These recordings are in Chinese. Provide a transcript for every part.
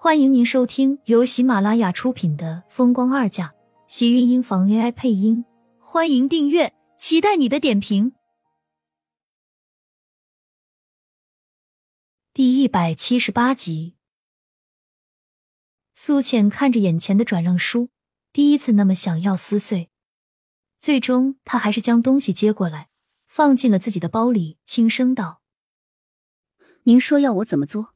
欢迎您收听由喜马拉雅出品的《风光二嫁》，喜运音房 AI 配音。欢迎订阅，期待你的点评。第一百七十八集，苏浅看着眼前的转让书，第一次那么想要撕碎。最终，他还是将东西接过来，放进了自己的包里，轻声道：“您说要我怎么做？”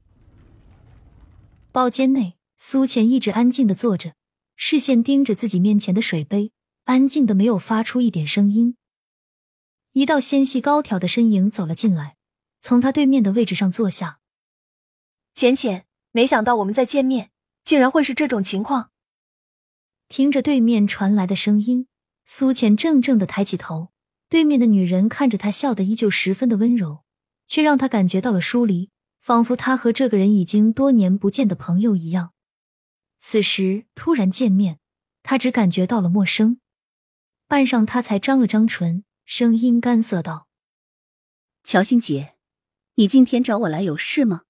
包间内，苏浅一直安静的坐着，视线盯着自己面前的水杯，安静的没有发出一点声音。一道纤细高挑的身影走了进来，从他对面的位置上坐下。浅浅，没想到我们再见面，竟然会是这种情况。听着对面传来的声音，苏浅怔怔的抬起头，对面的女人看着他，笑得依旧十分的温柔，却让他感觉到了疏离。仿佛他和这个人已经多年不见的朋友一样，此时突然见面，他只感觉到了陌生。半晌，他才张了张唇，声音干涩道：“乔欣姐，你今天找我来有事吗？”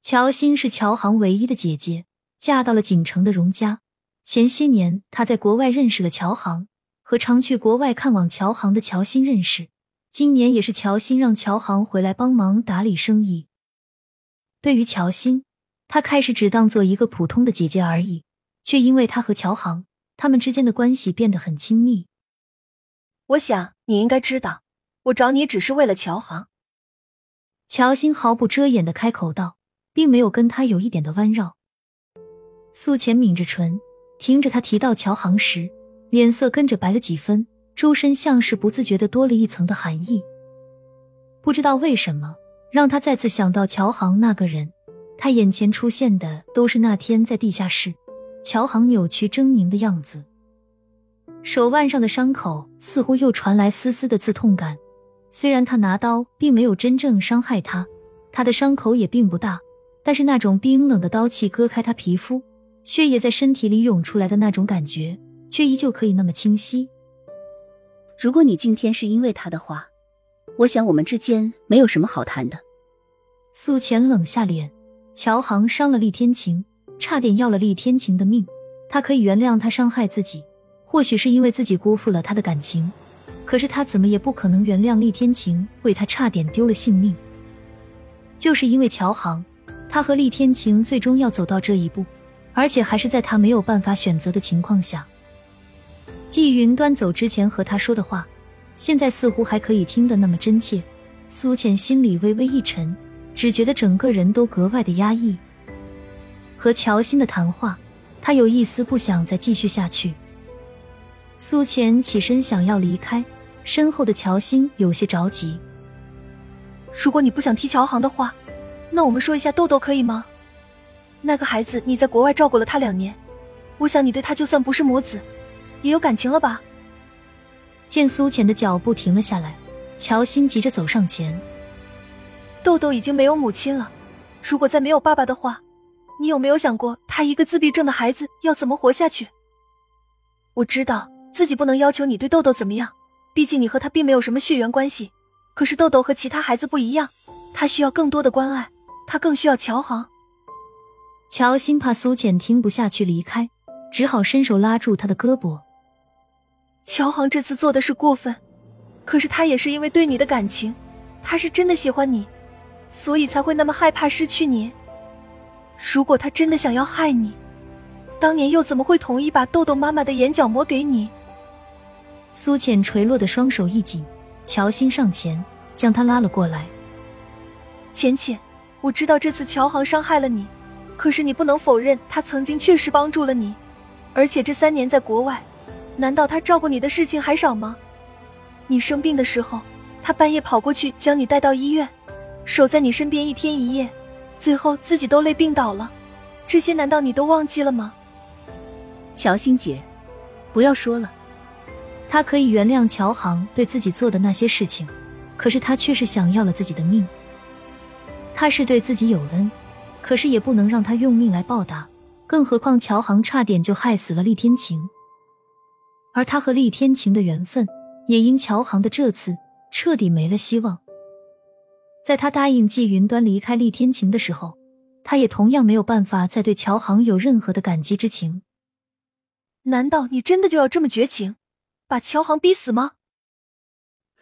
乔欣是乔航唯一的姐姐，嫁到了锦城的荣家。前些年，他在国外认识了乔航，和常去国外看望乔航的乔欣认识。今年也是乔欣让乔航回来帮忙打理生意。对于乔欣，他开始只当做一个普通的姐姐而已，却因为他和乔航，他们之间的关系变得很亲密。我想你应该知道，我找你只是为了乔航。乔欣毫不遮掩的开口道，并没有跟他有一点的弯绕。苏浅抿着唇，听着他提到乔航时，脸色跟着白了几分，周身像是不自觉的多了一层的寒意。不知道为什么。让他再次想到乔航那个人，他眼前出现的都是那天在地下室，乔航扭曲狰狞的样子。手腕上的伤口似乎又传来丝丝的刺痛感。虽然他拿刀并没有真正伤害他，他的伤口也并不大，但是那种冰冷的刀气割开他皮肤，血液在身体里涌出来的那种感觉，却依旧可以那么清晰。如果你今天是因为他的话。我想我们之间没有什么好谈的。苏浅冷下脸，乔航伤了厉天晴，差点要了厉天晴的命。他可以原谅他伤害自己，或许是因为自己辜负了他的感情，可是他怎么也不可能原谅厉天晴为他差点丢了性命。就是因为乔航，他和厉天晴最终要走到这一步，而且还是在他没有办法选择的情况下。季云端走之前和他说的话。现在似乎还可以听得那么真切，苏浅心里微微一沉，只觉得整个人都格外的压抑。和乔欣的谈话，他有一丝不想再继续下去。苏浅起身想要离开，身后的乔欣有些着急。如果你不想踢乔航的话，那我们说一下豆豆可以吗？那个孩子你在国外照顾了他两年，我想你对他就算不是母子，也有感情了吧？见苏浅的脚步停了下来，乔欣急着走上前。豆豆已经没有母亲了，如果再没有爸爸的话，你有没有想过他一个自闭症的孩子要怎么活下去？我知道自己不能要求你对豆豆怎么样，毕竟你和他并没有什么血缘关系。可是豆豆和其他孩子不一样，他需要更多的关爱，他更需要乔航。乔欣怕苏浅听不下去离开，只好伸手拉住他的胳膊。乔航这次做的是过分，可是他也是因为对你的感情，他是真的喜欢你，所以才会那么害怕失去你。如果他真的想要害你，当年又怎么会同意把豆豆妈妈的眼角膜给你？苏浅垂落的双手一紧，乔欣上前将他拉了过来。浅浅，我知道这次乔航伤害了你，可是你不能否认他曾经确实帮助了你，而且这三年在国外。难道他照顾你的事情还少吗？你生病的时候，他半夜跑过去将你带到医院，守在你身边一天一夜，最后自己都累病倒了。这些难道你都忘记了吗？乔欣姐，不要说了。他可以原谅乔航对自己做的那些事情，可是他却是想要了自己的命。他是对自己有恩，可是也不能让他用命来报答。更何况乔航差点就害死了厉天晴。而他和厉天晴的缘分，也因乔航的这次彻底没了希望。在他答应季云端离开厉天晴的时候，他也同样没有办法再对乔航有任何的感激之情。难道你真的就要这么绝情，把乔航逼死吗？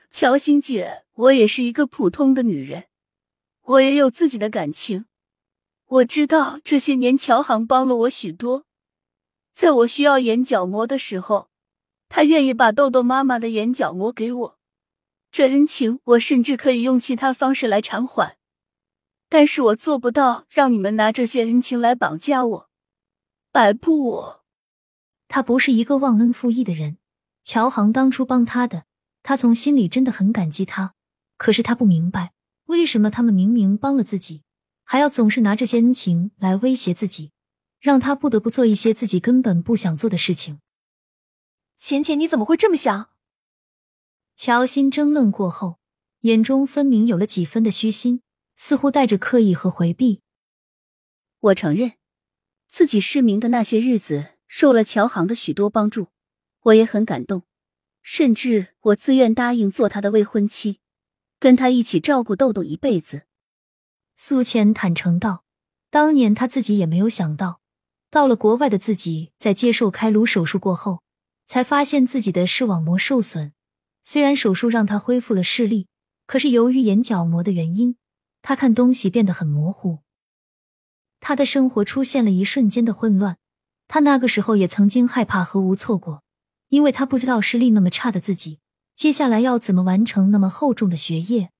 乔欣姐，我也是一个普通的女人，我也有自己的感情。我知道这些年乔航帮了我许多，在我需要眼角膜的时候，他愿意把豆豆妈妈的眼角膜给我。这恩情，我甚至可以用其他方式来偿还，但是我做不到让你们拿这些恩情来绑架我、摆布我。他不是一个忘恩负义的人。乔航当初帮他的，他从心里真的很感激他。可是他不明白，为什么他们明明帮了自己，还要总是拿这些恩情来威胁自己，让他不得不做一些自己根本不想做的事情。浅浅，你怎么会这么想？乔欣争论过后，眼中分明有了几分的虚心，似乎带着刻意和回避。我承认，自己失明的那些日子。受了乔航的许多帮助，我也很感动，甚至我自愿答应做他的未婚妻，跟他一起照顾豆豆一辈子。苏浅坦诚道：“当年他自己也没有想到，到了国外的自己在接受开颅手术过后，才发现自己的视网膜受损。虽然手术让他恢复了视力，可是由于眼角膜的原因，他看东西变得很模糊。他的生活出现了一瞬间的混乱。”他那个时候也曾经害怕和无措过，因为他不知道视力那么差的自己接下来要怎么完成那么厚重的学业。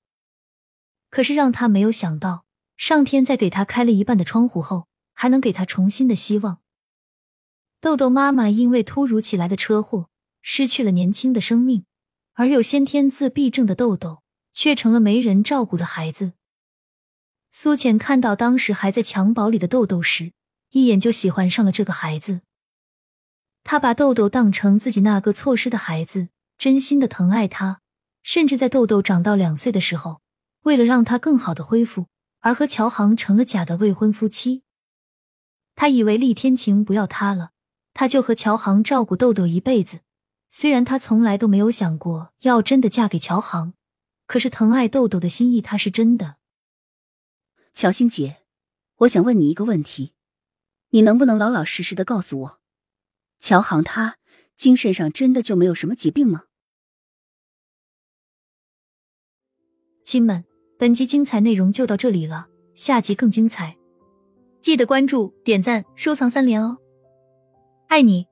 可是让他没有想到，上天在给他开了一半的窗户后，还能给他重新的希望。豆豆妈妈因为突如其来的车祸失去了年轻的生命，而有先天自闭症的豆豆却成了没人照顾的孩子。苏浅看到当时还在襁褓里的豆豆时。一眼就喜欢上了这个孩子，他把豆豆当成自己那个错失的孩子，真心的疼爱他，甚至在豆豆长到两岁的时候，为了让他更好的恢复，而和乔航成了假的未婚夫妻。他以为厉天晴不要他了，他就和乔航照顾豆豆一辈子。虽然他从来都没有想过要真的嫁给乔航，可是疼爱豆豆的心意他是真的。乔欣姐，我想问你一个问题。你能不能老老实实的告诉我，乔航他精神上真的就没有什么疾病吗？亲们，本集精彩内容就到这里了，下集更精彩，记得关注、点赞、收藏三连哦，爱你。